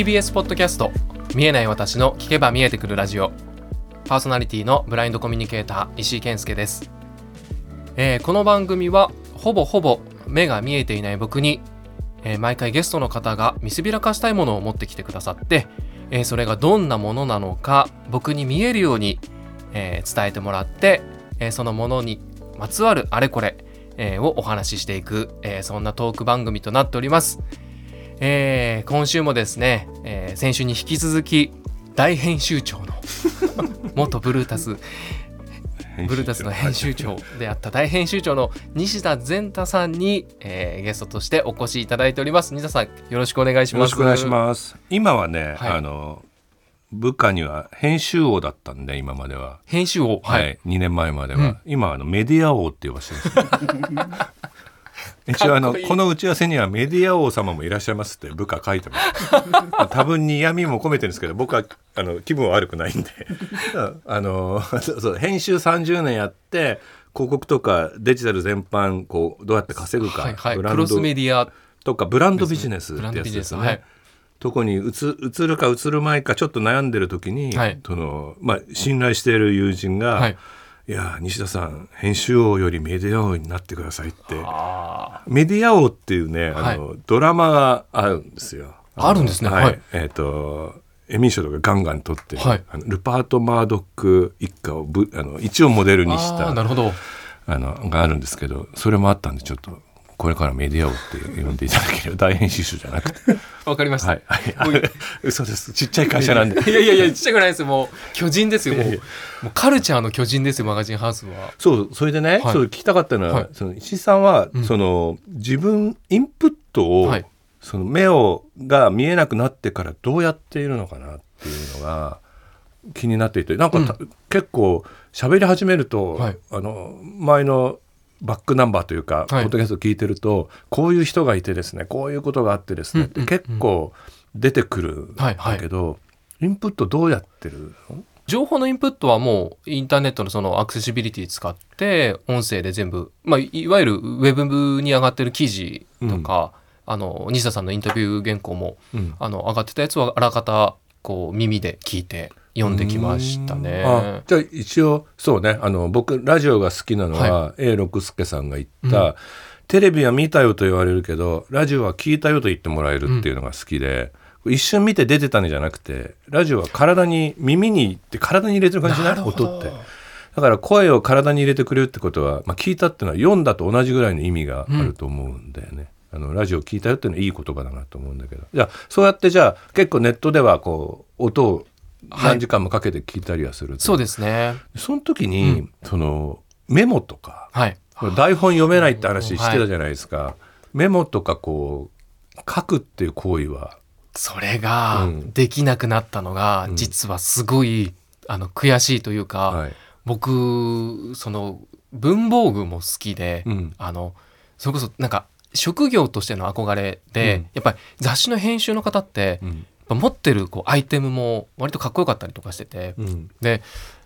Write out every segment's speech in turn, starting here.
TBS ポッドキャスト見えない私の聞けば見えてくるラジオパーソナリティのブラインドコミュニケーター石井健介です、えーこの番組はほぼほぼ目が見えていない僕に、えー毎回ゲストの方が見せびらかしたいものを持ってきてくださって、えーそれがどんなものなのか僕に見えるように、え伝えてもらって、えそのものにまつわるあれこれ、えをお話ししていく、えそんなトーク番組となっております。えー今週もですね、えー先週に引き続き大編集長の 元ブルータスブルータスの編集長であった大編集長の西田善太さんに、えーゲストとしてお越しいただいております。西田さんよろしくお願いしよます。ろしくお願いします。今はね、はい。あの部下には編集王だったんで今までは、編集をはい、はい、2年前までは、うん。今はあのメディア王って呼ばせてるんです。よ 一応あのこの打ち合わせにはメディア王様もいらっしゃいますって部下書いてます。多分に嫌味も込めてるんですけど僕はあの気分は悪くないんで。あのそう編集30年やって広告とかデジタル全般こうどうやって稼ぐか、はいはい。ブランドクロスメディア。とかブランドビジネスってやつですね。ビジネスはい。とこに移移るか移る前かちょっと悩んでる時に、はい。そのまあ、信頼している友人が「はいい、や西田さん編集王よりメディア王になってください」って。あメディア王っていうねあの、ドラマがあるんですよ。あるんですね。のはい。えっ、とエミー賞とかガンガン取ってる、はい。あのルパート・マードック一家をぶあの一応モデルーにしたあーなるほど。あのがあるんですけどそれもあったんでちょっとこれからメディア王って呼んでいただければ大編集者じゃなくて。わかりました、はい。はい嘘です。ちっちゃい会社なんで。いやいやいやちっちゃくないですよ。もう巨人ですよ。もうカルチャーの巨人ですよマガジンハウスは。そうそれでね、はい。聞きたかったのは、はい。その石井さんは、うん。その自分インプットを、はい。その目をが見えなくなってからどうやっているのかなっていうのが気になっていてなんかた、結構喋り始めると、はい。あの前のバックナンバーというか、ポッドキャスト聞いてるとこういう人がいてですねこういうことがあってですね、うんうんうん。結構出てくるんだけど、インプットどうやってるの？情報のインプットはもうインターネットのそのアクセシビリティ使って音声で全部、まあ、いわゆるウェブに上がってる記事とか、あの西田さんのインタビュー原稿もうん。あの上がってたやつはあらかたこう耳で聞いて読んできましたあね。じゃあ一応そうね。あの僕ラジオが好きなのは、A 六輔さんが言った、うん。テレビは見たよと言われるけどラジオは聞いたよと言ってもらえるっていうのが好きで、一瞬見て出てたんじゃなくてラジオは体に耳にって体に入れてる感じじゃない？音って。だから声を体に入れてくれるってことは、まあ、聞いたっていうのは読んだと同じぐらいの意味があると思うんだよね。あのラジオ聞いたよっていうのはいい言葉だなと思うんだけど。じゃあそうやってじゃあ結構ネットではこう音を何時間もかけて聞いたりはすると、そうですね。その時に、そのメモとかはい。台本読めないって話してたじゃないですか、メモとかこう書くっていう行為は。それがうん。できなくなったのが、うん。実はすごいあの悔しいというか、はい、僕その文房具も好きで、うん。あのそれこそなんか職業としての憧れで、うん。やっぱり雑誌の編集の方って、うん。ぱ持ってるこうアイテムも割とかっこよかったりとかしてて、うん、で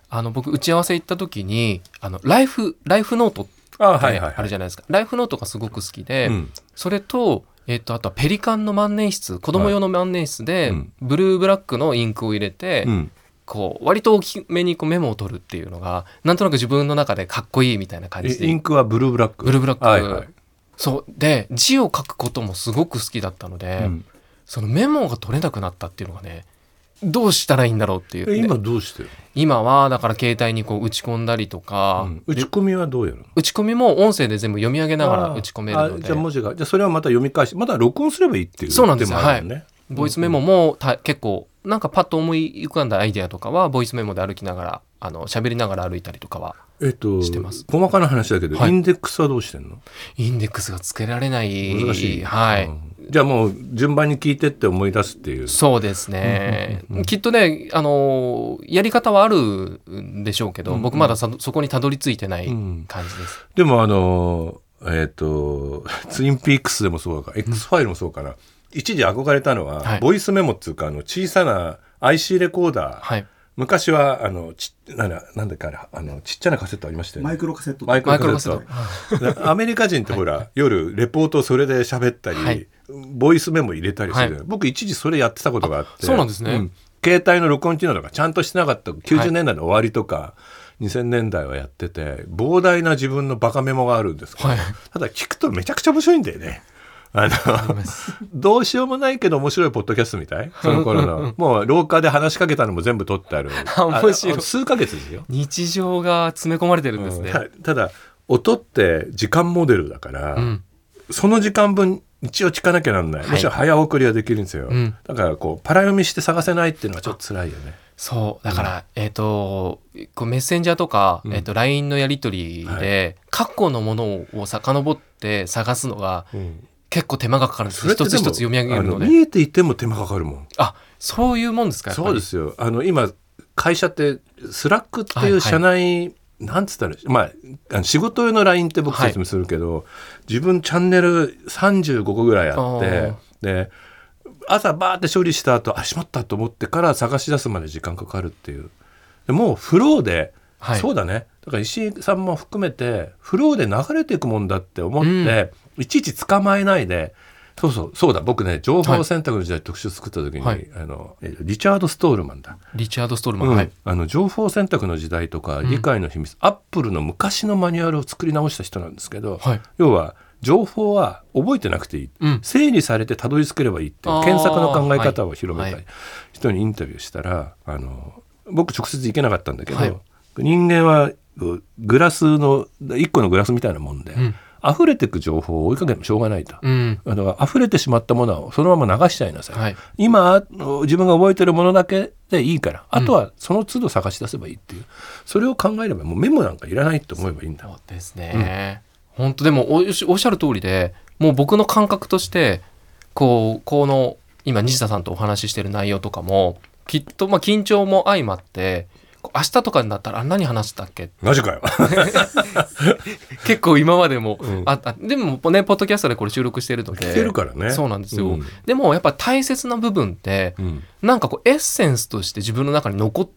あの僕打ち合わせ行った時にあのライフライフノートってあるじゃないですか、ライフノートがすごく好きで、うん。それと,、えっとあとはペリカンの万年筆子供用の万年筆で、うん。ブルーブラックのインクを入れて、うん。こう割と大きめにこうメモを取るっていうのがなんとなく自分の中でかっこいいみたいな感じで。えインクはブルーブラック？ブルーブラック、はいはい。そう。で字を書くこともすごく好きだったので、うんそのメモが取れなくなったっていうのがねどうしたらいいんだろうっていう。え今でどうしてる今はだから携帯にこう打ち込んだりとか、の、打でち込みはどうやるの？打ち込みも音声で全部読み上げながら打ち込めるので。あじゃあ文字がじゃあそれはまた読み返しまだ録音すればいいっていうそうなんです。よ手もあるよね、ボイスメモもた結構なんかパッと思い浮かんだアイデアとかはボイスメモで歩きながらあの喋りながら歩いたりとかはえっとしてます。細かな話だけど、はい。インデックスはどうしてんの？インデックスがつけられない。難しい。はい、うんじゃあもう順番に聞いてって思い出すっていう。そうですね、うんうんうん。きっとねあのやり方はあるんでしょうけど、うんうん。僕まださそこにたどり着いてないうん。感じです、でもあのえっ、と ツインピークスでもそうか X ファイルもそうかな、一時憧れたのは、はい。ボイスメモっていうかあの小さな IC レコーダー、はい。昔はあのちなんだなんだっけあのちっちゃなカセットありましたよね。マイクロカセット。マイクロロカセット。アメリカ人ってほら、夜レポートをそれで喋ったり、はいボイスメモ入れたりする、はい。僕一時それやってたことがあって。そうなんですね。携帯の録音機能とかちゃんとしてなかった。90年代の終わりとか、2000年代はやってて膨大な自分のバカメモがあるんですけど、はい。ただ聞くとめちゃくちゃ面白いんだよね。あのどうしようもないけど面白いポッドキャストみたい？その頃の。もう廊下で話しかけたのも全部撮ってある。あ面白い。あ数ヶ月ですよ、日常が詰め込まれてるんですね。たただ音って時間モデルだから、うん。その時間分一応聞かなきゃなんない、はい。もちろん早送りはできるんですよ、うん。だからこうパラ読みして探せないっていうのはちょっと辛いよね。そう。だから、えっ、とこうメッセンジャーとか、うん。えっと LINE のやり取りで、過去のものを遡って探すのがうん。結構手間がかかるんです一つ一つ読み上げるので。あ見えていても手間かかるもん。あそういうもんですかそうですよ。あの今会社って Slack ってはいはい。いう社内、なんつったらまあ仕事用の LINE って僕説明するけど、自分チャンネル35個ぐらいあってで朝バーって処理した後あしまったと思ってから探し出すまで時間かかるっていう。でもうフローで、はい。そうだね。だから石井さんも含めてフローで流れていくもんだって思って、いちいち捕まえないでそうそうそうだ。僕ね情報選択の時代特集作った時に、はい。あのえリチャード・ストールマンだ。リチャード・ストールマン、うん。はいあの情報選択の時代とかん。理解の秘密、アップルの昔のマニュアルを作り直した人なんですけど、はい。要は情報は覚えてなくていい、うん。整理されてたどり着ければいいっていう検索の考え方を広めた人にインタビューしたら、あの僕直接行けなかったんだけど、はい。人間はグラスの一個のグラスみたいなもんで、うん溢れてく情報を追いかけてもしょうがないと。うん。だから溢れてしまったものはそのまま流しちゃいなさい、はい。今自分が覚えてるものだけでいいからあとはその都度探し出せばいいっていう、それを考えればもうメモなんかいらないと思えばいいんだ。そうですね、本当でもおおっしゃる通りでもう僕の感覚としてこうこの今西田さんとお話ししてる内容とかもきっとまあ緊張も相まって明日とかになったらあ何話したっけ？マジかよ。結構今までもうん。あった、でもねポッドキャストでこれ収録してるので。るからね。そうなんですよ、うん。でもやっぱ大切な部分ってうん。なんかこうエッセンスとして自分の中に残っ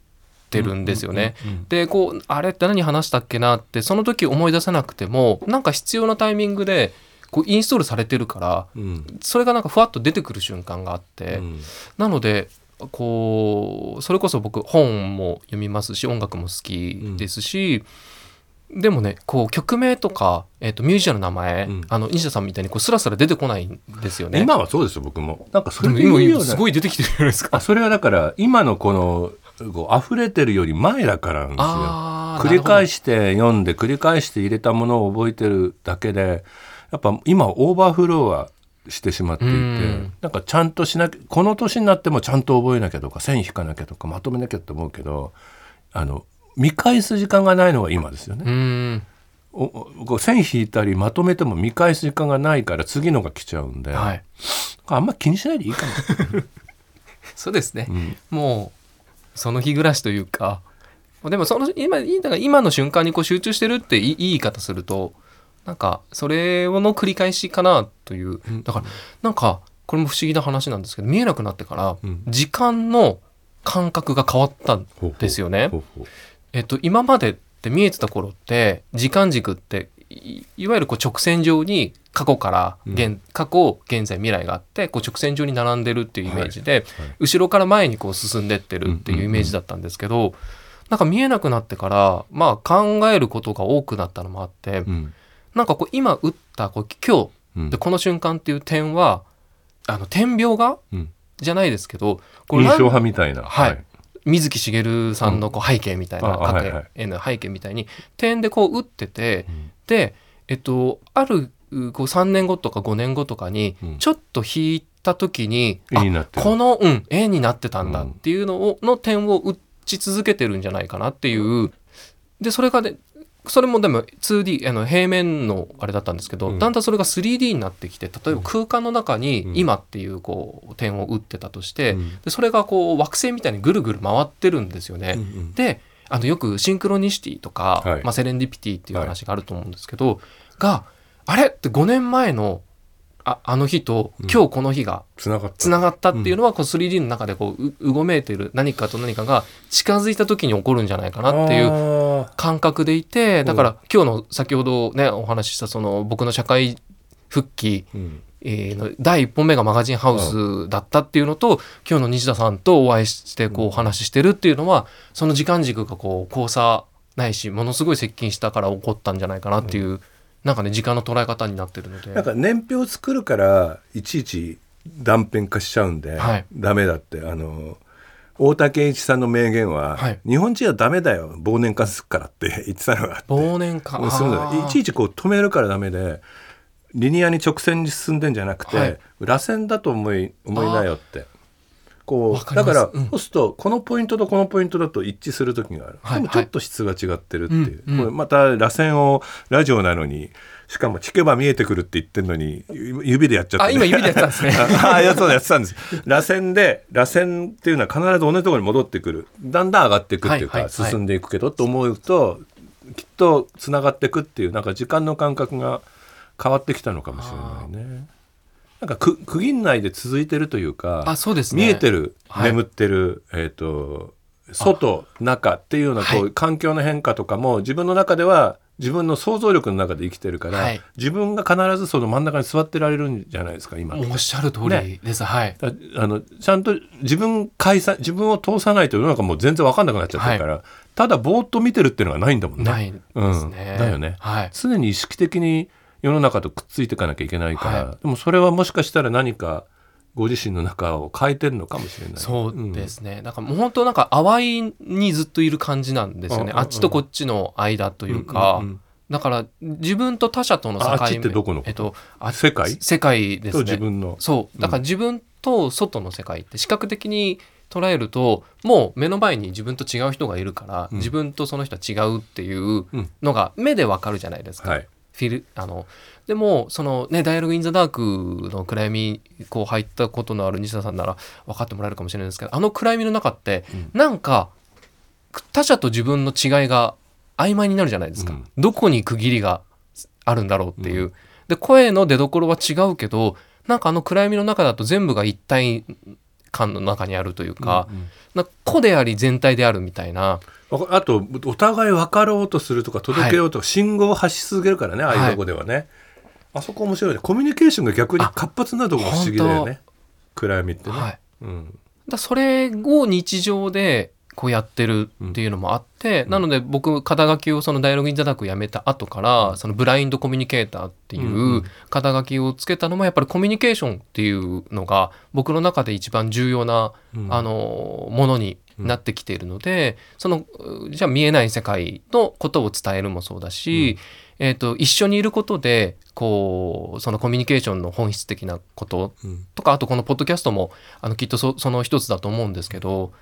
てるんですよね。でこうあれって何話したっけなってその時思い出さなくてもなんか必要なタイミングでこうインストールされてるからうん。それがなんかふわっと出てくる瞬間があって、うん。なのでこうそれこそ僕本も読みますし音楽も好きですし、でもねこう曲名とか、えー、とミュージシャンの名前、うん。あの西田さんみたいにこうスラスラ出てこないんですよね。今はそうですよ僕も。なんかそれで今すごい出てきてるじゃないですか。あそれはだから今のこのこう溢れてるより前だからなんですよ。あ繰り返しして読んで繰り返して入れたものを覚えてるだけでやっぱ今オーバーフローはしてしまっていてうん。なんかちゃんとしなきゃこの年になってもちゃんと覚えなきゃとか線引かなきゃとかまとめなきゃって思うけどあの見返す時間がないのが今ですよね。うん。おおこう線引いたりまとめても見返す時間がないから次のが来ちゃうんで、はい。あんま気にしないでいいかも。そうですね、うん。もうその日暮らしというかでもその今だから今の瞬間にこう集中してるっていい言い方するとなんかそれの繰り返しかなという。うん。だからなんかこれも不思議な話なんですけど見えなくなってからうん。時間の感覚が変わったんですよね。えっと、今までって見えてた頃って時間軸っていいわゆるこう直線上に過去から現、過去現在未来があってこう直線上に並んでるっていうイメージで、はい後ろから前にこう進んでってるっていうイメージだったんですけど、なんか見えなくなってからまあ考えることが多くなったのもあって、うんなんかこう今打ったこう今うん。日でこの瞬間っていう点はあの点描画うん。じゃないですけどこう印象派みたいな。はい。水木しげるさんのこう背景みたいな、各絵の背景みたいに点でこう打っててうん。でえっとあるこう3年後とか5年後とかにうん。ちょっと引いた時に、絵になってる。この、うん、絵になってたんだうんっていうのをの点を打ち続けてるんじゃないかなっていう。でそれがねそれもでも 2D あの平面のあれだったんですけど、うん。だんだんそれが 3D になってきて例えば空間の中にうん。今っていうこう点を打ってたとして、うん。でそれがこう惑星みたいにぐるぐる回ってるんですよね。うんうん。であのよくシンクロニシティとか、はい。まあ、セレンディピティっていう話があると思うんですけど、があれって5年前のああの日とうん。今日この日がつながったっていうのは、こう 3D の中でこうううごめいている何かと何かが近づいた時に起こるんじゃないかなっていうう感覚でいてだから今日の先ほどねお話ししたその僕の社会復帰えーの第1本目がマガジンハウスだったっていうのと、今日の西田さんとお会いしてこうお話ししてるっていうのはその時間軸がこう交差ないしものすごい接近したから起こったんじゃないかなっていう、なんかね時間の捉え方になってるので。なんか年表作るからいちいち断片化しちゃうんで、はい。ダメだって。あの大竹一さんの名言は、はい。日本人はダメだよ。忘年化するからって 言ってたのがあって。忘年化いちいちこう止めるからダメでリニアに直線に進んでんじゃなくて、はい。螺旋だと思い思いなよってこうだから、うん。そうするとこのポイントとこのポイントだと一致する時がある、はいでもちょっと質が違ってるっていう、うんうん。これまた螺旋をラジオなのにしかも聞けば見えてくるって言ってるのに指でやっちゃって、あ今指でやってたんですね。あや、そうだやってたんです。螺旋で、螺旋っていうのは必ず同じところに戻ってくる。だんだん上がっていくっていうか、はいはいはい。進んでいくけど、と思うと、きっとつながっていくっていう、なんか時間の感覚が変わってきたのかもしれないね。なんかく区切んないで続いてるというか、あそうですね。見えてる、はい。眠ってる、えっ、と、外、中っていうようなこう、はい。環境の変化とかも自分の中では自分の想像力の中で生きてるから、はい。自分が必ずその真ん中に座ってられるんじゃないですか今。おっしゃる通りです、はい。だあのちゃんと自分解散自分を通さないと世の中もう全然分かんなくなっちゃってるから、ただぼーっと見てるっていうのがないんだもんね。ないですね、うん、だよね、はい。常に意識的に世の中とくっついていかなきゃいけないから、はでもそれはもしかしたら何かご自身の中を変えてるのかもしれない。そうですね、だからもう本当なんか淡いにずっといる感じなんですよね、うんうんうん。あっちとこっちの間というか、うんうんうん。だから自分と他者との境目。ああっちってどこのこと？えっと、あ世界？世界ですとね自分の。そう。だから自分と外の世界って視覚的に捉えるともう目の前に自分と違う人がいるから、うん。自分とその人は違うっていううん。のが目でわかるじゃないですか。はい。フィルあのでもそのね「ダイアログ・イン・ザ・ダーク」の暗闇こう入ったことのある西田さんなら分かってもらえるかもしれないですけどあの暗闇の中って、うん。なんか他者と自分の違いが曖昧になるじゃないですか、うん。どこに区切りがあるんだろうっていう、で声の出どころは違うけどなんかあの暗闇の中だと全部が一体感の中にあるというか、うんうん。個であり全体であるみたいな。あとお互い分かろうとするとか届けようとか、信号を発し続けるからねああいうとこではね、あそこ面白いね。コミュニケーションが逆に活発なとこが不思議だよね。暗闇ってね、はい。うん、だそれを日常でこうやってるっていうのもあって、なので僕肩書きをそのダイアログインザダークやめた後から、そのブラインドコミュニケーターっていうんうん。う肩書きをつけたのもやっぱりコミュニケーションっていうのが僕の中で一番重要な、うん。あのものになってきているので、そのうじゃあ見えない世界のことを伝えるもそうだし、えー、と一緒にいることでこうそのコミュニケーションの本質的なことうん。とかあとこのポッドキャストもあのきっとそその一つだと思うんですけど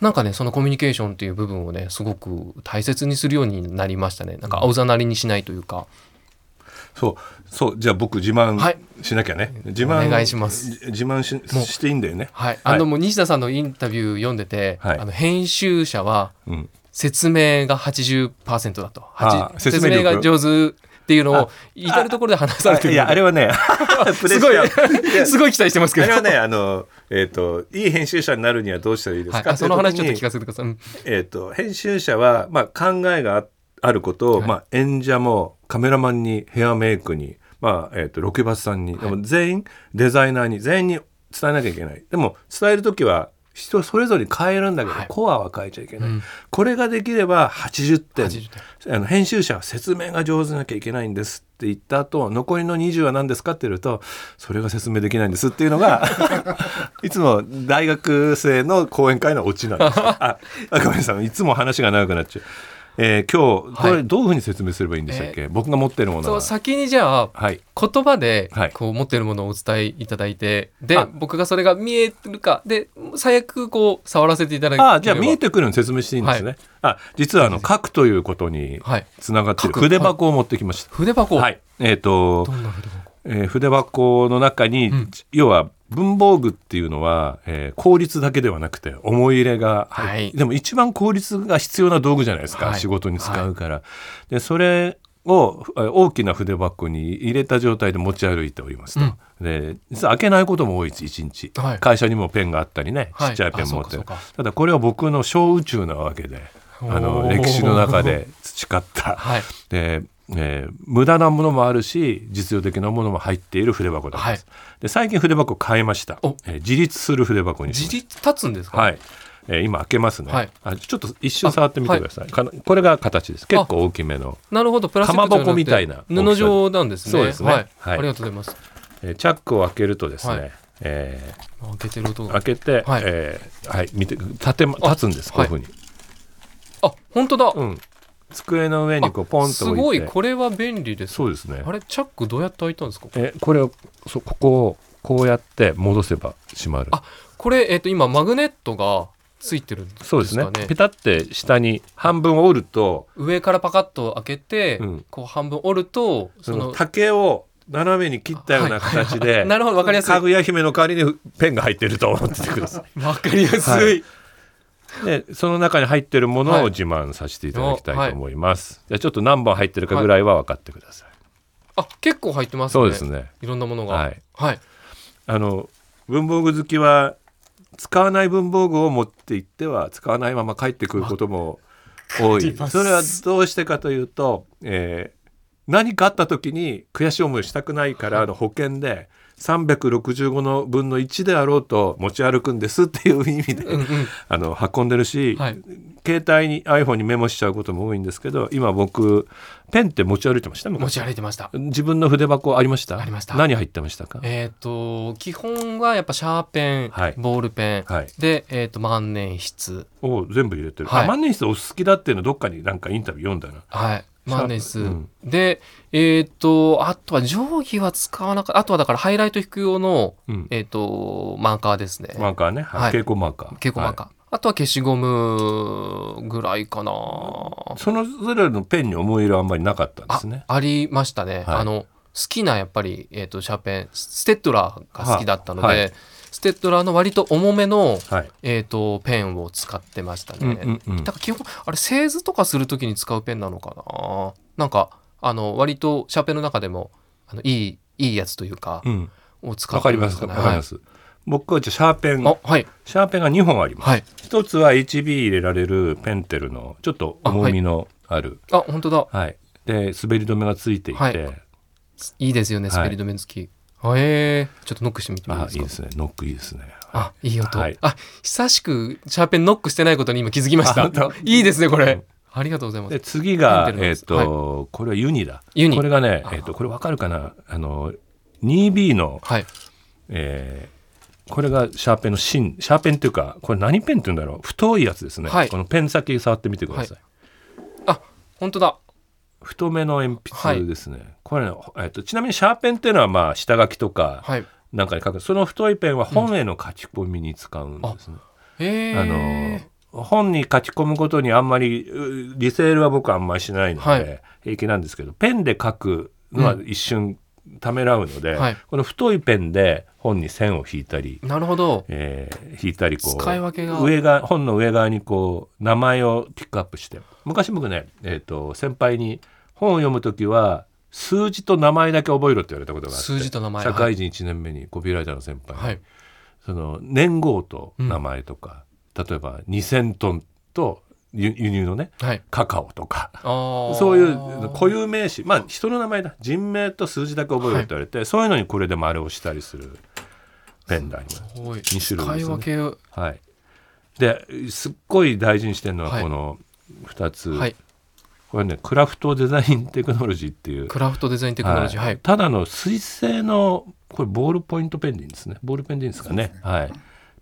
なんかねそのコミュニケーションっていう部分をねすごく大切にするようになりましたね。なんか青ざなりにしないというか、そうそうじゃあ僕自慢はい。しなきゃね、自慢お願いします。じ自慢しもうしていいんだよね。はい、あのもう西田さんのインタビュー読んでて、はい。あの編集者はうん。説明が80%だと。あ8説明力。説明が上手っていうのを至る所で話されてるいやあれはね すごいすごい期待してますけど。あれはねあのえっ、といい編集者になるにはどうしたらいいですか、はい、あその話ちょっと聞かかせてください、うん。えー、と編集者は、まあ、考えがああることを、はいまあ、演者もカメラマンにヘアメイクに、まあえー、とロケバスさんに、でも全員デザイナーに全員に伝えなきゃいけない。でも伝える時は人それぞれに変えるんだけど、はい。コアは変えちゃいけない、うん。これができれば80点。80点。あの編集者は説明が上手なきゃいけないんですって言った後残りの20は何ですかって言うとそれが説明できないんですっていうのが いつも大学生の講演会のオチなんですよ。ああごめんなさいいつも話が長くなっちゃう。えー今日こはい。れどういうふうに説明すればいいんでしたっけ、僕が持ってるものは。先にじゃあはい。言葉ではい。こう持ってるものをお伝えいただいて、であ。僕がそれが見えるかで最悪こう触らせていただければ。あじゃあ見えてくるのを説明していいんですね。あ実はあの書くということにはい。つながってる。筆箱を持ってきました。筆箱、はい、えっ、とどんな筆箱？えー筆箱の中に、うん。要は文房具っていうのは、えー効率だけではなくて思い入れがはい。でも一番効率が必要な道具じゃないですか、はい。仕事に使うから。でそれをえー大きな筆箱に入れた状態で持ち歩いておりますと。で実は開けないことも多いです一日、はい。会社にもペンがあったりねちはい。っちゃいペン持って。ただこれは僕の小宇宙なわけであの歴史の中で培った。はい。でえー無駄なものもあるし実用的なものも入っている筆箱なんです、はい。で最近筆箱変えました。お、えー自立する筆箱に自立立つんですか？はい、えー今開けますね、はい。あちょっと一瞬触ってみてください、かなこれが形です。結構大きめの、なるほど。プラスチックかまぼこみたいな。布状なんですね。そうですね。はい、はい。ありがとうございます。えーチャックを開けるとですね、はい。え開けてる音開けて、はい。えーはい、見て立てま立つんです。こういうふうに、あ本当だ。うん、机の上にこうポンとす置いて。ごいこれは便利ですそうですね。あれチャックどうやって開いたんですか？えこれをそここをこうやって戻せば閉まる。あこれえっ、と今マグネットがついてるんですかね？そうですね。ペタって下に半分折ると上からパカッと開けて、うん。こう半分折るとその竹を斜めに切ったような形で、なるほどわかりやすい。かぐや姫の代わりにペンが入ってると思っててくださ わかりやすい、はいいでその中に入ってるものはい。を自慢させていただきたいと思います、じゃあちょっと何本入ってるかぐらいは分かってください、あ結構入ってますね。そうですね。いろんなものが。はい。はい、あの文房具好きは使わない文房具を持って行っては使わないまま帰ってくることも多い。それはどうしてかというと、えー何かあった時に悔しい思いをしたくないからの保険で365の分の1であろうと持ち歩くんですっていう意味で、うんうんあの運んでるし、はい。携帯に iPhone にメモしちゃうことも多いんですけど今僕ペンって持ち歩いてました？持昔ち歩いてました。自分の筆箱ありました？ありました。何入ってましたか？えっ、と基本はやっぱシャーペン、はい。ボールペン、はい。で、えっと万年筆。お全部入れてる、万年筆お好きだっていうのどっかになんかインタビュー読んだな。はい万年筆、うん。でえっ、とあとは定規は使わなかった。あとはだからハイライト引く用のうん。えっ、とマーカーですね。マーカーね、はい。はい。蛍光マーカー。蛍光マーカー、あとは消しゴムぐらいかな。はいそのぞれのペンに思い入れはあんまりなかったんであすね。ありましたね、はい。あの好きなやっぱり、えー、とシャーペンステッドラーが好きだったので、はい。はい。ステッドラーの割と重めの、はい。えー、とペンを使ってましたね、うんうんうん。だから基本あれ製図とかするときに使うペンなのかな？なんかあの割とシャーペンの中でもあのいいいいやつというか、うん。を使ってわかりますねわかります、僕はじゃあシャーペン。はい、あはい。シャーペンが2本あります、はい。一つは HB 入れられるペンテルのちょっと重みのある。あ本当だ。はい、で滑り止めがついていて、はい。いいですよねはい。滑り止め付き、あえー、ちょっとノックしてみてもいいですか？あいいですね。ノックいいですね。あ、いい音。はい。あ、久しくシャーペンノックしてないことに今気づきました。いいですね、これ。うん。ありがとうございま。です次がえっ、と、これはユニだ。ユニ。これがねあ。えっ、とこれわかるかな？あの 2B のはい。えーこれがシャーペンの芯。シャーペンっていうかこれ何ペンって言うんだろう？太いやつですね、はい。このペン先触ってみてください、あ、本当だ。太めの鉛筆ですね、これね、えっと、ちなみにシャーペンっていうのはまあ下書きとかはい。なんかに書く。その太いペンは本への書き込みに使うんですね、へえ。あの本に書き込むことにあんまりうリセールは僕はあんまりしないので、はい。平気なんですけどペンで書くのは一瞬ためらうので、はい。この太いペンで本に線を引いたり、なるほど。えー引いたりこう使い分けが。上が本の上側にこう名前をピックアップして。昔僕ね、えー、と先輩に本を読む時は数字と名前だけ覚えろって言われたことがあって数字と名前社会人1年目にコピーライターの先輩に、はい。その年号と名前とか、例えば2,000トンと輸輸入のねはい。カカオとか。そういう固有名詞まあ人の名前だ人名と数字だけ覚えろって言われて、そういうのにこれで丸をしたりするペンダーにすごい。二種類ですね。はいですっごい大事にしてるのははいこの2つ、はい。これねクラフトデザインテクノロジーっていう。クラフトデザインテクノロジー。はい。ただの水性のこれボールポイントペンでいいんですね。ボールペンでいいんですかね。はい。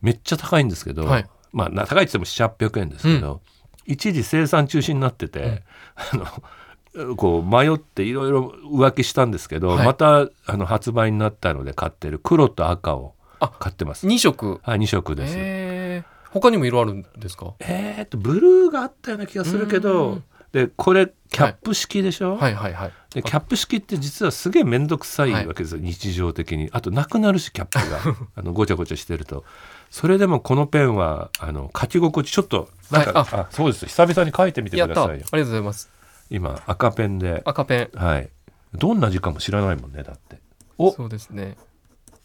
めっちゃ高いんですけど、はい。まあな高いって言っても700800円ですけど、一時生産中止になってて、あのこう迷っていろいろ浮気したんですけど、はい。またあの発売になったので買ってる黒と赤をあ買ってます。二色。はい2色です。他にも色あるんですか？えー、とブルーがあったような気がするけうどんでこれキャップ式でしょ、はいはいはい。でキャップ式って実はすげえ面倒くさいはい。わけですよ、日常的に。あとなくなるしキャップが。あのごちゃごちゃしてると。それでもこのペンはあの書き心地ちょっとなんか、はい。あ。そうです。久々に書いてみてくださいよ。りがとうございます。今赤ペンで。赤ペン。はい。どんな字かも知らないもんねだって。お。そうですね。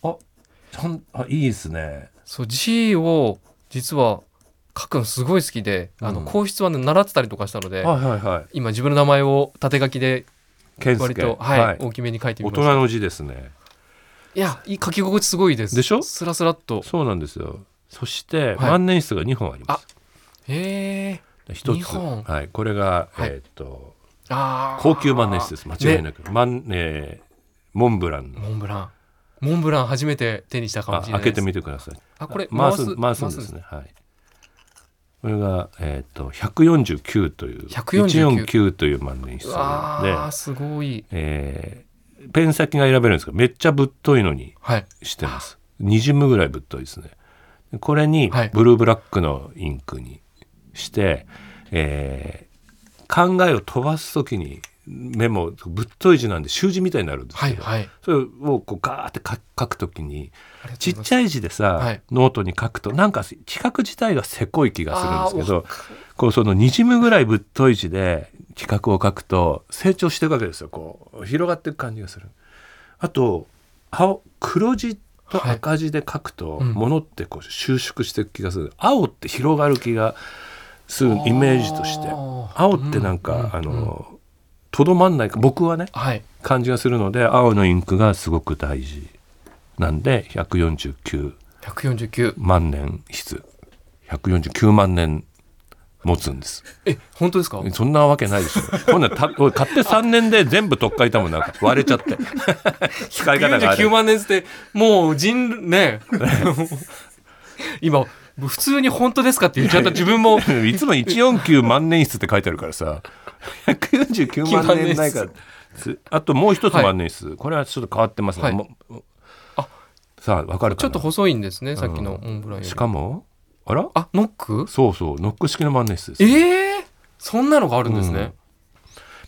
あちゃんあいいですね。そう G を実は書くのすごい好きで、あのうん。硬筆はね習ってたりとかしたので、はいはいはい。今自分の名前を縦書きで割と、はいはい。大きめに書いてみました。大人の字ですね。いやいい書き心地すごいです。でしょ？スラスラっと。そうなんですよ。そして、はい。万年筆が2本あります。へえ。一つ。二本。はい。これが、はい。えーっとあー。高級万年筆です。間違いなく、万えーモンブランの。モンブラン。モンブラン初めて手にしたかもあしれない開けてみてください。あこれ回す回す回すんですね。はいこれが、えー、と149という149 149という万年筆うで、わーすごい。えーペン先が選べるんですけどめっちゃぶっといのにはい。してます。にじむぐらいぶっといですね。でこれにはい。ブルーブラックのインクにして、えー考えを飛ばす時にメモぶっとい字なんで習字みたいになるんですけど、はいはい。それをこうガーって書書く時にちっちゃい字でさ、はい。ノートに書くとなんか企画自体がせこい気がするんですけあどこうそのにじむぐらいぶっとい字で企画を書くと成長していくわけですよ。こう広がっていく感じがする。あと青黒字と赤字で書くと、うん。ものってこう収縮していく気がする。青って広がる気がするイメージとして。青ってなんか、うんうん。あのとどまんないか僕はねはい。感じがするので青のインクがすごく大事なんで149 149万年筆。149万年持つんです。え本当ですか？そんなわけないでしょこんなんた俺買って3年で全部取っ替えたもんなんか割れちゃって。使い方があ99れ万年ってもう人ね。今普通に本当ですかって言っちゃった自分も。いつも149万年筆って書いてあるからさ。149万年ないから。つあともう一つ万年筆、これはちょっと変わってますね、はい。もあさあわかるかな？ちょっと細いんですねさっきのモンブランより。しかもあら？あノック？そうそうノック式の万年筆です。ええそんなのがあるんですね、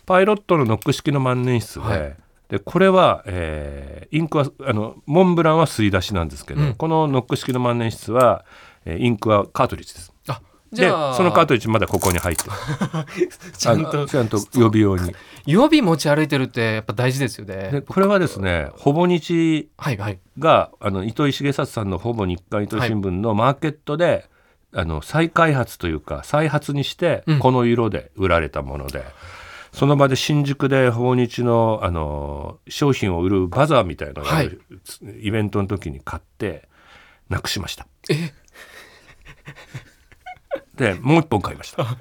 パイロットのノック式の万年筆で,、はい。でこれは、えーインクはあのモンブランは吸い出しなんですけど、うん。このノック式の万年筆は、えーインクはカートリッジです。あじでそのカートリッジまだここに入ってる。ちゃんと。ちゃんと予備用に。予備持ち歩いてるってやっぱ大事ですよね。でこれはですねほぼ日はいはい。があの糸井重里さんのほぼ日刊糸井新聞のマーケットで、あの再開発というか再発にしてうん。この色で売られたもので、その場で新宿でほぼ日のあの商品を売るバザーみたいなのをはい。イベントの時に買ってなくしました。え でもう一本買いました。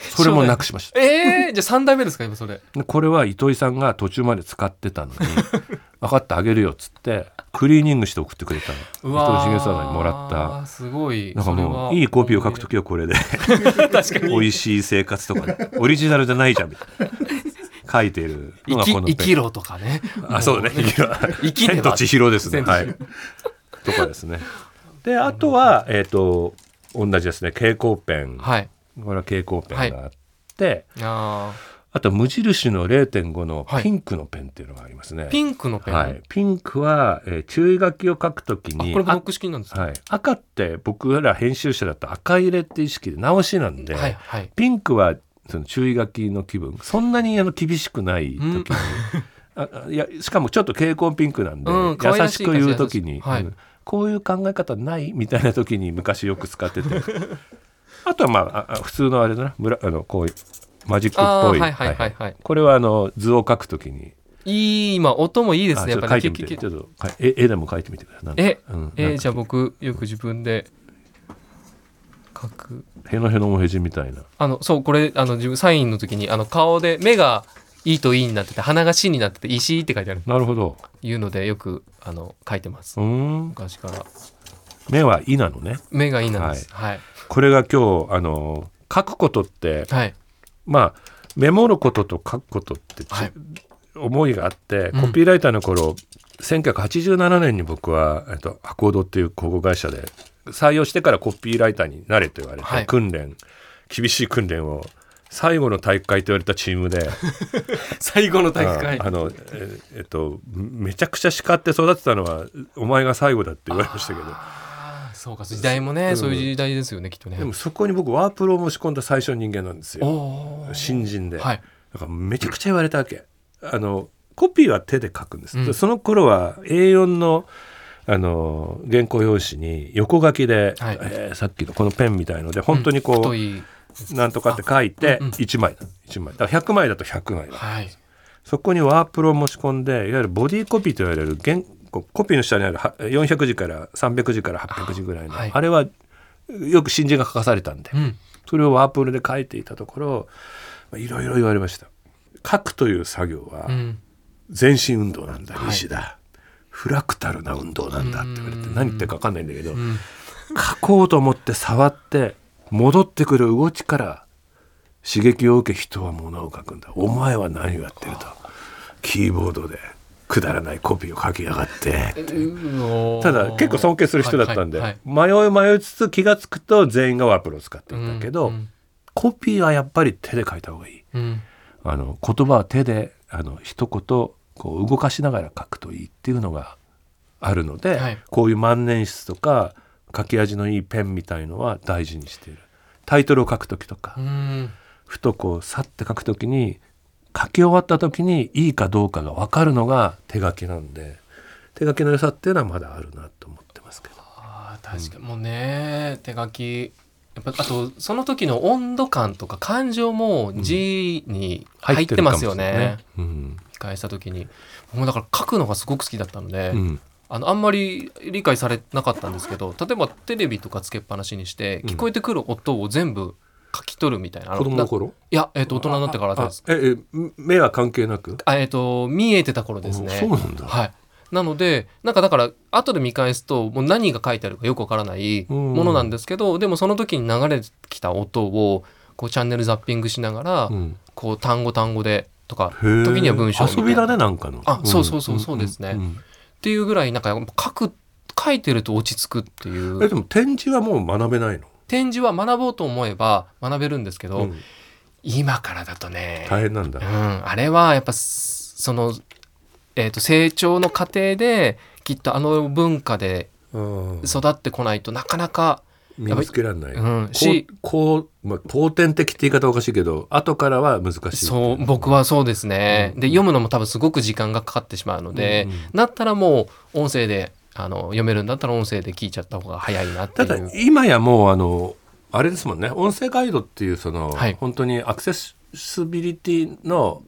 それもなくしました。えー、じゃあ3代目ですか今それ。でこれは糸井さんが途中まで使ってたのに 分かったあげるよっつってクリーニングして送ってくれたの。うわ糸井重里にもらった。たすごい。なんかもそれは。いいコピーを書くときはこれで。確か美に味しい生活とかね。オリジナルじゃないじゃんみたいな。書いてるのがこの生きろとかね。あそうね。も生きねば。千と千尋ですね。はい。とかですねであとはえっ、と同じですね蛍光ペン。はい。これは蛍光ペンがあって、ああと無印の0.5のはい。ピンクのペンっていうのがありますね、ーピンクのペン、はい、ピンクは、えー注意書きを書くときにあこれもノック式なんですかはい、赤って僕ら編集者だと赤入れって意識で直しなんで、はいはい。ピンクはその注意書きの気分。そんなにあの厳しくない時に、ああいやしかもちょっと蛍光ピンクなんで、うん優しく言う時に、はい。うんこういう考え方ないみたいな時に昔よく使ってて。あとはまあああ普通のあれだな。ブラあのこういうマジックっぽい。はいはいはいはい。これはあの図を描くときに。いい今音もいいですあねやっぱねちょっと絵絵でも描いてみてください。え、うん。えじゃあ僕よく自分で書く。へのへのもへじみたいな。あのそうこれあの自分サインの時にあの顔で目がいいといいになってて鼻がしになってて石って書いてある。なるほど。いうのでよくあの書いてます。うーん。昔から。目は「い」なのね。目がいいなんです。はい。これが今日あの書くことってはい。まあメモることと書くことってち、はい。思いがあってうん。コピーライターの頃、1987年に僕は、えっと、アコードっていう広告会社で採用してからコピーライターになれと言われて、はい。訓練厳しい訓練を最後の大会と言われたチームで。最後の大会。ああのええっとめちゃくちゃ叱って育てたのはお前が最後だって言われましたけど。そうか時代もね、うん。そういう時代ですよねきっとね。でもそこに僕ワープロを申し込んだ最初の人間なんですおよ新人で。はい。だからめちゃくちゃ言われたわけ。あのコピーは手で書くんです、うん。でその頃は A4 のあの原稿用紙に横書きで、はい。えーさっきのこのペンみたいので本当にこう、太いなんとかって書いてうんうん。1枚だ。1枚。だから100枚だと100枚だ。はい。そこにワープロを持ち込んでいわゆるボディコピーと言われる原コピーの下にあるは400字から300字から800字ぐらいのあ,、はい。れはよく新人が書かされたんで、うん。それをワープロで書いていたところまあいろいろ言われました。書くという作業はうん。全身運動なんだ、はい。西田。フラクタルな運動なんだって言われてうん。何言ってるか分かんないんだけど、うん。書こうと思って触って戻ってくる動きから刺激を受け人は物を書くんだ。お前は何をやってると。キーボードでくだらないコピーを書きやがってただ結構尊敬する人だったんで、迷い迷いつつ気が付くと全員がワープロを使っていたけど、うん。コピーはやっぱり手で書いた方がいい。うん。あの言葉は手であの一言こう動かしながら書くといいっていうのがあるので、はい。こういう万年筆とか書き味のいいペンみたいのは大事にしている。タイトルを書く時とか、うん。ふとこうさって書く時に書き終わった時にいいかどうかが分かるのが手書きなんで手書きの良さっていうのはまだあるなと思ってますけど。あー確かに。もうね手書き。やっぱあとその時の温度感とか感情も字に入ってますよね,、うん。見返した時に。もうだから書くのがすごく好きだったので、うんあのあんまり理解されなかったんですけど例えばテレビとかつけっぱなしにしてうん。聞こえてくる音を全部書き取るみたいな、あ子供の頃？いや、えっと大人になってからです。あええ目は関係なく？あえっと見えてた頃ですね。そうなんだ、はい。なのでなんかだから後で見返すともう何が書いてあるかよくわからないうん。ものなんですけど、でもその時に流れてきた音をこうチャンネルザッピングしながら、うん。こう単語単語でとか時には文章遊びだねなんかの。あそうそうそうそうですね。んんっていうぐらいなんか書く書いてると落ち着くっていう。えでも展示はもう学べないの、展示は学ぼうと思えば学べるんですけど、うん。今からだとね、大変なんだ、うん、あれはやっぱすその、えー、と成長の過程できっとあの文化でうん。育ってこないとなかなか身につけられない、うん。こしうこう、まあ、後天的って言い方おかしいけど後からは難しい。そう僕はそうですね、うん。で読むのも多分すごく時間がかかってしまうので、うん。うんだったらもう音声であの読めるんだったら音声で聞いちゃった方が早いなってただいう。今やもうあのあれですもんね。音声ガイドっていうその、はい。本当にアクセシビリティの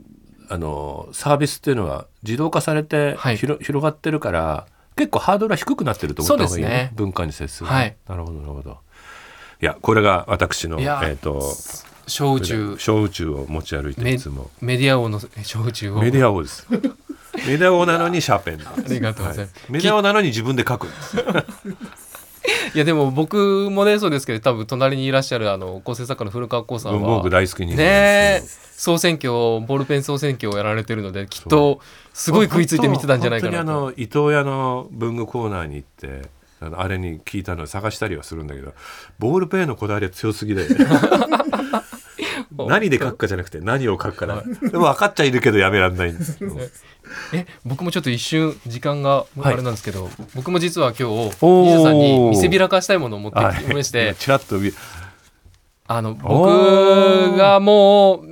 あのサービスっていうのは自動化されて、はい。広がってるから結構ハードルは低くなってると思った方がいいねそうですね。文化に接する、はい。なるほどなるほど。いやこれが私のえっ、と小宇宙。小宇宙を持ち歩いていつも。メディア王の小宇宙をメディア王です。メディア王なのにシャーペン。で ありがとうございます。メディア王なのに自分で書くんです。いやでも僕もねそうですけど多分隣にいらっしゃるあの構成作家の古川光さんは。僕大好きにね。え。総選挙ボールペン総選挙をやられてるのできっとすごい食いついて見てたんじゃないかな本当にあと。の伊藤屋の文具コーナーに行ってあのあれに聞いたのを探したりはするんだけどボールペンのこだわりは強すぎだよね何で書くかじゃなくて何を書くかなでも分かっちゃいるけどやめられない。んですえ僕もちょっと一瞬時間があれなんですけど、僕も実は今日西田さんに見せびらかしたいものを持ってきまして。ちらっと見あの僕がもう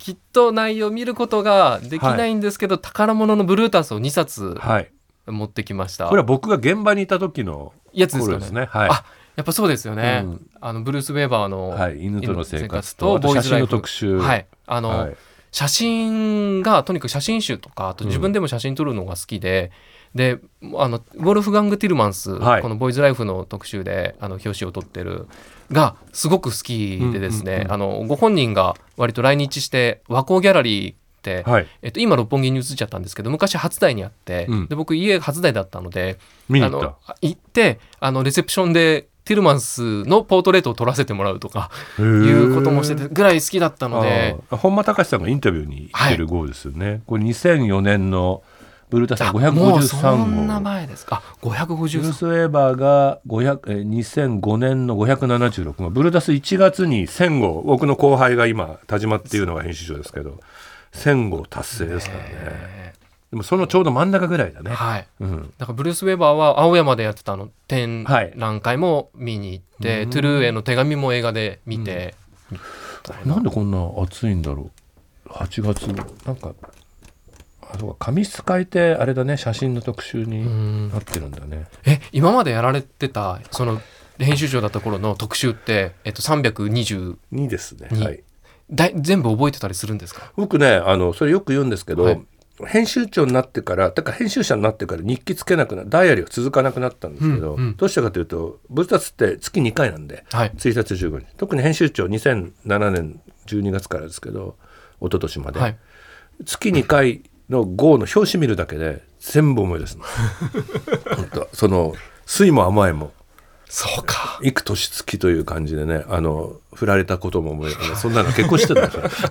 きっと内容を見ることができないんですけど、宝物のブルータスを2冊はい。持ってきました。これは僕が現場にいた時のやつですかね。すね。はい。あやっぱそうですよね、うん。あのブルース・ウェーバーの、はい。犬との生活とボーイズライフ。特集。はい。あの、はい。写真がとにかく写真集とかあと自分でも写真撮るのが好きで、であのウォルフガング・ティルマンス、はい。この「ボーイズ・ライフ」の特集であの表紙を撮ってるがすごく好きでですね、うんうんうん。あのご本人が割と来日して和光ギャラリーって、はい。えっと、今六本木に移っちゃったんですけど昔初台にあって、うん。で僕家初台だったので見に行の行ってあのレセプションでティルマンスのポートレートを撮らせてもらうとかたいうこともしててぐらい好きだったので。本間隆さんがインタビューに行ってる号ですよね、これ2004年のブルータスあもうそ553んな号前ですか？あ、ブルー553。ス・ウェーバーが500えー2005年の576号。ブルータス1月に1000号。僕の後輩が今田島っていうのが編集長ですけど。1000号達成ですからね。えでもそのちょうど真ん中ぐらいだね、ーはい。うん、だからブルース・ウェーバーは青山でやってたあの展はい覧会も見に行って、うん。トゥルーへの手紙も映画で見て、みたいななんでこんな暑いんだろう。8月なんかあそうか。紙質変えてあれだね写真の特集うにん。なってるんだね、え今までやられてたその編集長だった頃の特集って、えっと、320 2ですね。にはい。だい全部覚えてたりするんですか？僕ねあのそれよく言うんですけど、はい。編集長になってからだから編集者になってから日記つけなくなダイアリーが続かなくなったんですけど、うんうん。どうしたかというとブルータスって月2回なんではい。1日15日特に編集長2007年12月からですけど一昨年まで、はい。月2回の GO の表紙見るだけで全部思い出すの。本当その酸いも甘いも。そうか。幾年月という感じでねあの振られたことも思いそんなの結婚してたんですよ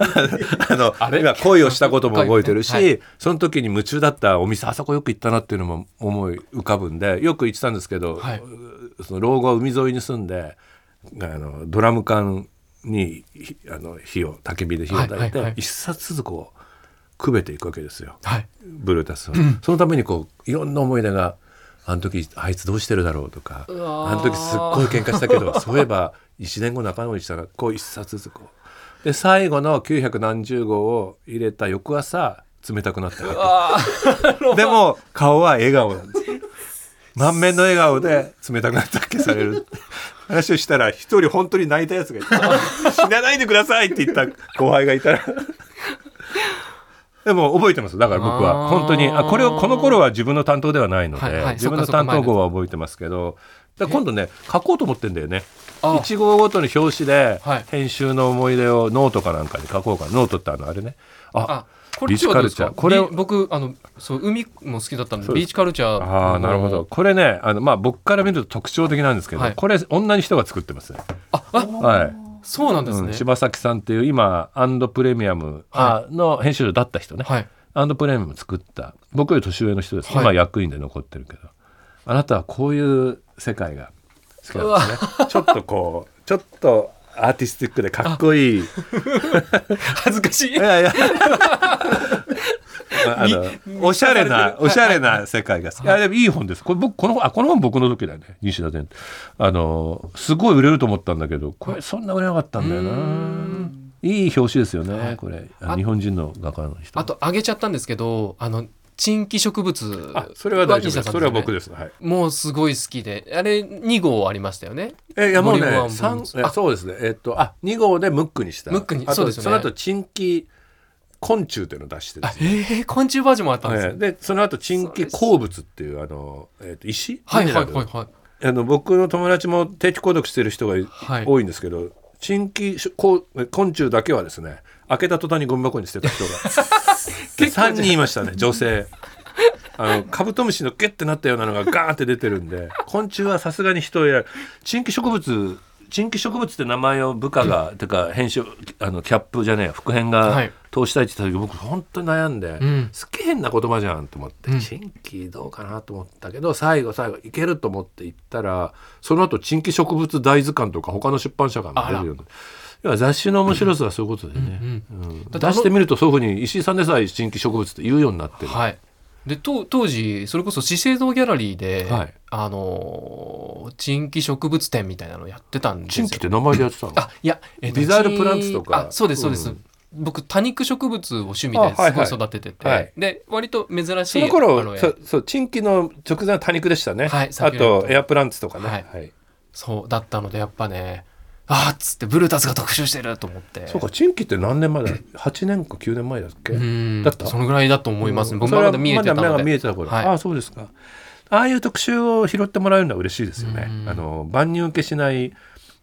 あのあれ？今恋をしたことも覚えてるし、はい。その時に夢中だったお店あそこよく行ったなっていうのも思い浮かぶんでよく行ってたんですけど、はい。その老後は海沿いに住んであのドラム缶にひあの火を焚き火で火を焚いて、はいはいはい。一冊ずつこうくべていくわけですよ。はい。ブルータスは、そのためにこういろんな思い出があの時あいつどうしてるだろうとかあの時すっごい喧嘩したけど そういえば1年後仲直りしたらこう一冊ずつこう。で最後の900何十号を入れた翌朝冷たくなったわあけ でも顔は笑顔。なんです満面の笑顔で冷たくなったっけされる。話をしたら一人本当に泣いたやつがいて「死なないでください」って言った後輩がいたらでも覚えてます。だから僕は。本当に。あこれをこの頃は自分の担当ではないので、はいはい。自分の担当号は覚えてますけど。今度ね書こうと思ってんだよね。あ1号ごとに表紙ではい。編集の思い出をノートかなんかに書こうかな。ノートってあのあれね。ああこれビーチカルチャー。これ僕あのそう海も好きだったんでビーチカルチャー。ああなるほど。これねあのまあ僕から見ると特徴的なんですけど、はい。これ女の人が作ってます。ねああはいそうなんですね、うん柴崎さんっていう今アンドプレミアムあの編集長だった人ね、はい。アンドプレミアム作った僕より年上の人です、はい。今役員で残ってるけど。あなたはこういう世界が好きなんですね。ちょっとこうちょっとアーティスティックでかっこいい。い 恥ずかしい。やいや。あのおしゃれなおしゃれな世界が好き、い。やでもいい本です。これ僕この本あこの本僕の時だよね。西田伝あのすごい売れると思ったんだけどこれそんな売れなかったんだよな。いい表紙ですよね、はいこれ。あ日本人の画家の人。あとあげちゃったんですけどあの珍奇植物あそれは大丈夫です。それは僕でです。はい。もうすごい好きで。あれ2号ありましたよね。えいやもうねボリュームワン三ボリュームツーえそうですね。えっとあ2号でムックにした。ムックにそうですよね。その後チンキ昆虫っていうのを出してあですね。えー、昆虫バージョンもあったんですよ、ええ。でその後チンキ鉱物っていうあの、えっと石？はいはいはいはい。あの僕の友達も定期購読してる人がいはい。多いんですけど、チンキしこう昆虫だけはですね開けた途端にゴミ箱に捨てた人が。3人いましたね女性。あのカブトムシのゲッてなったようなのがガーンって出てるんで昆虫はさすがに人を選ぶチンキ植物チンキ植物って名前を部下が、てか編集あのキャップじゃねえ副編はがい。通したいって言った時僕本当に悩んで、うん。すっげえ変な言葉じゃんと思って、うん。チンキどうかなと思ったけど最後最後いけると思って行ったらその後チンキ植物大図鑑とか他の出版社からも出るようになって雑誌の面白さはそういうことでね、出してみるとそういうふうに石井さんでさえチンキ植物って言うようになってる、はい。でと当時それこそ資生堂ギャラリーで、はいあのー珍奇植物展みたいなのやってたんですよ。チンキって名前でやってたの？あいや、えっとビザールプランツとか。あそうですそうです、うん僕多肉植物を趣味ですごい育ててて、はい。で割と珍しいその頃そうそうチンキの直前は多肉でしたね、はいあとエアプランツとかね、はい。はい。そうだったのでやっぱねあーっつってブルータスが特集してると思って。そうかチンキって何年前だ？8年か9年前だっけ、うんだった？そのぐらいだと思いますね、僕はまだ見えてたまだ目がので見えてた頃、はい。ああそうですかああいう特集を拾ってもらえるのは嬉しいですよね。うん。あの万人受けしない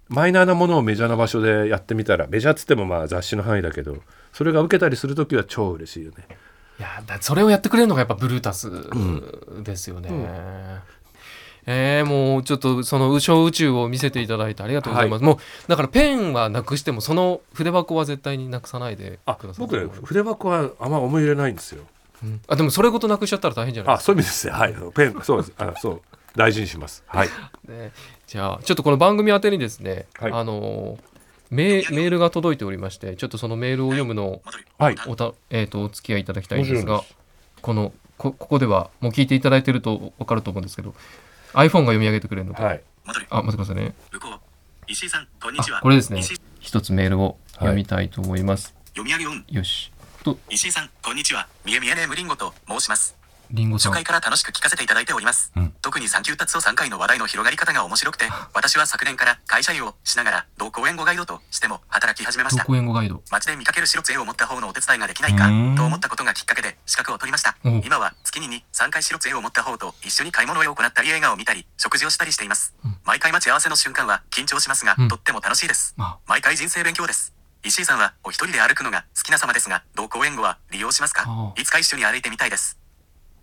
マイナーなものをメジャーな場所でやってみたらメジャーっつってもまあ雑誌の範囲だけどそれが受けたりする時は超嬉しいよね。いやだそれをやってくれるのがやっぱブルータスですよね、うん。えーもうちょっとその小宇宙を見せていただいてありがとうございます、もうだからペンはなくしてもその筆箱は絶対になくさないであください。僕ね筆箱はあんま思い入れないんですようん。あでもそれごとなくしちゃったら大変じゃないあそういう意味ですね。はい。ペンそうです。あそう。大事にします。はい。ね、じゃあちょっとこの番組宛てにですね、はい。あのメメールが届いておりましてちょっとそのメールを読むのをはい。おた、えー、とお付き合いいただきたいんですがこのこここではもう聞いていただいてると分かると思うんですけど iPhone が読み上げてくれるので、はい。あ待ってくださいね。向こう。石井さんこんにちは。あこれですね。一つメールを読みたいと思います、読み上げオンよしと。石井さんこんにちは。みえみえネームリンゴと申します。りんごさん。初回から楽しく聞かせていただいております、うん。特特に産休達を3回の話題の広がり方が面白くて、私は昨年から会社員をしながら、同公演語ガイドとしても働き始めました。独演語ガイド。街で見かける白杖を持った方のお手伝いができないかうんと思ったことがきっかけで資格を取りました。う。ん今は月に2、3回白杖を持った方と一緒に買い物を行ったり映画を見たり食事をしたりしています。うん。毎回待ち合わせの瞬間は緊張しますがうん。とっても楽しいです。あ。毎回人生勉強です石井さんはお一人で歩くのが好きな様ですが同公園後は利用しますか？いつか一緒に歩いてみたいです。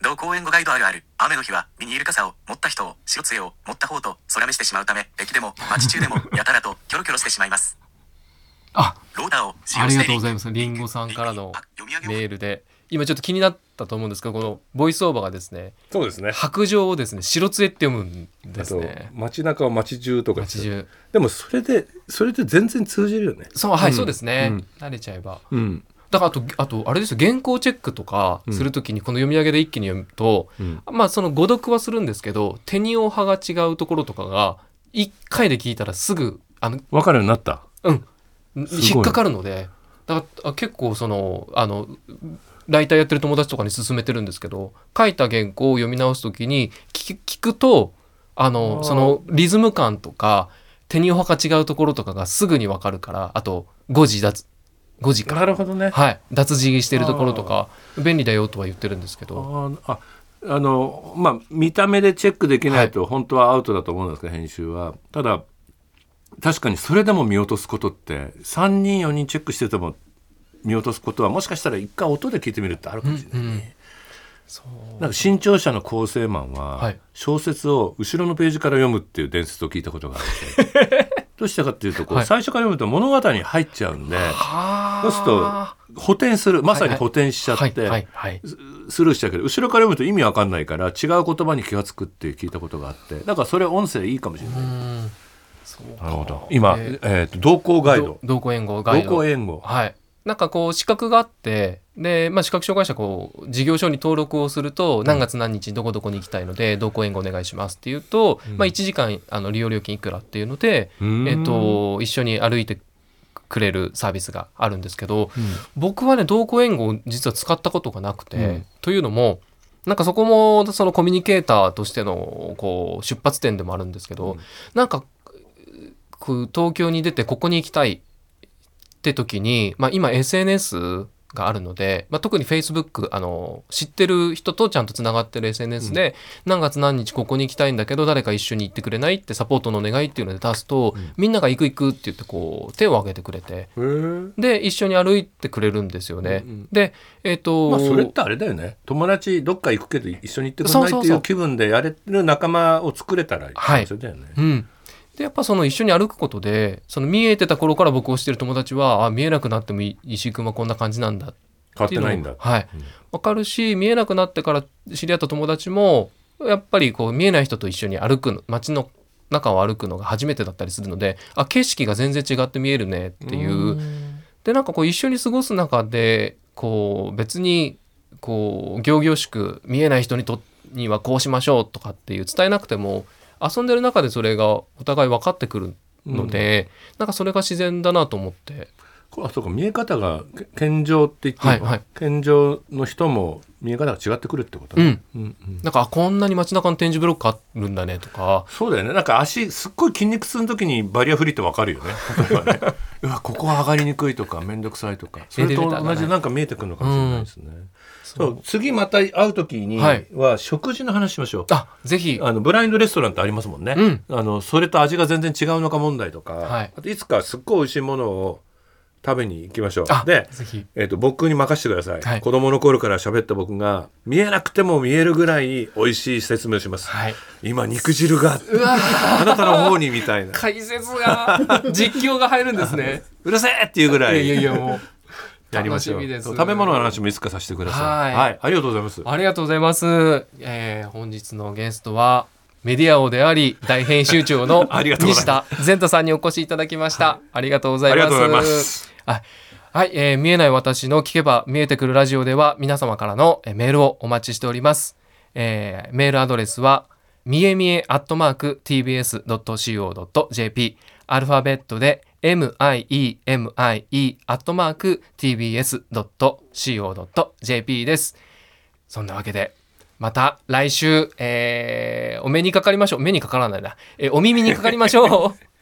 同公園後ガイドあるある雨の日はビニール傘を持った人を白杖を持った方と空目してしまうため駅でも街中でもやたらとキョロキョロしてしまいます。あローターを使ありがとうございます。リンゴさんからのメールで。今ちょっと気になったと思うんですけどこのボイスオーバーがですねそうですね。白状をですね白杖って読むんですね。街中を街中とか街中。でもそれでそれで全然通じるよね。そうはい、うん。そうですね、うん。慣れちゃえば。うん。だからあとあとあれですよ原稿チェックとかするときにこの読み上げで一気に読むと、うん。まあその誤読はするんですけど手にお派が違うところとかが1回で聞いたらすぐあの分かるようになった。うん。引っかかるのでだからあ結構そのあのライターやってる友達とかに勧めてるんですけど書いた原稿を読み直すときに聞聞くとあのそのリズム感とか手にお派が違うところとかがすぐにわかるからあと誤字脱誤字か。なるほどね。はい。脱字してるところとか便利だよとは言ってるんですけど。あああのまあ見た目でチェックできないと本当はアウトだと思うんですけど、編集は。ただ確かにそれでも見落とすことって3人4人チェックしてても見落とすことはもしかしたら一回音で聞いてみるってあるかもしれない、うんうん。なんか新潮社の構成マンは、はい。小説を後ろのページから読むっていう伝説を聞いたことがあって どうしたかっていうとこう、はい。最初から読むと物語に入っちゃうんではそうすると補填するまさに補填しちゃって、はいはいはい。ススルーしちゃうけど後ろから読むと意味わかんないから違う言葉に気が付くって聞いたことがあってだからそれ音声いいかもしれない。なるほど。今、えー。えーと同行ガイド。同行援護ガイ同ド行援護はいなんかこう資格があってで、まあ、視覚障害者こう事業所に登録をすると何月何日どこどこに行きたいので同行援護お願いしますっていうと、うん。まあ、1時間あの利用料金いくらっていうので、うーん。えっと一緒に歩いてくれるサービスがあるんですけどうん。僕はね同行援護を実は使ったことがなくて、うん。というのもなんかそこもそのコミュニケーターとしてのこう出発点でもあるんですけど、うん。なんか東京に出てここに行きたいって時に、まあ、今 SNS があるので、まあ、特に Facebook あの知ってる人とちゃんとつながってる SNS で、何月何日ここに行きたいんだけど誰か一緒に行ってくれない？ってサポートのお願いっていうので出すと、うん。みんなが行く行くって言ってこう手を挙げてくれて。で一緒に歩いてくれるんですよね。うんうん。でえっ、と、まあそれってあれだよね。友達どっか行くけど一緒に行ってくれないっていう気分でやれる仲間を作れたらはい。それだよね。うん、でやっぱその一緒に歩くことでその見えてた頃から僕をしてる友達はあ見えなくなってもい石井君はこんな感じなんだ。っ変わってていうのないんだ。はい。うん。わかるし見えなくなってから知り合った友達もやっぱりこう見えない人と一緒に歩くの街の中を歩くのが初めてだったりするのであ景色が全然違って見えるねっていう。でなんかこう一緒に過ごす中でこう別にこう仰々しく見えない人にとにはこうしましょうとかっていう伝えなくても遊んでる中でそれがお互い分かってくるので、なんかそれが自然だなと思って。あそうか見え方がけ健常って言ってはいはい。健常の人も見え方が違ってくるってことね。うん。うんうん。なんかあこんなに街中の展示ブロックあるんだねとか。そうだよね。なんか足すっごい筋肉痛の時にバリアフリーってわかるよね。例えばね。うわここは上がりにくいとか面倒くさいとか。それと同じでなんか見えてくるのかもしれないですね、そそう。次また会う時にはい。は食事の話しましょう、あぜひ。あのブラインドレストランってありますもんね、うん。あのそれと味が全然違うのか問題とか、はい。あといつかすっごい美味しいものを食べに行きましょう。あで、えー、と僕に任せてください、はい。子供の頃から喋った僕が見えなくても見えるぐらい美味しい説明をします、はい。今肉汁があなたの方にみたいな。解説が 実況が入るんですね。うるせえっていうぐらい。いやいやもう。やりましょう。楽しみです。そう食べ物の話もいつかさせてください。はい。ありがとうございます。ありがとうございます。えー本日のゲストはメディア王であり大編集長の西田善太さんにお越しいただきました。ありがとうございます。あはい、えー見えない私の聞けば見えてくるラジオでは皆様からのメールをお待ちしております。えーメールアドレスはみえみえアットマーク tbs.co.jp アルファベットで miemie アットマーク tbs.co.jp です。そんなわけでまた来週、えーお目にかかりましょう。目にかからないな、えーお耳にかかりましょう。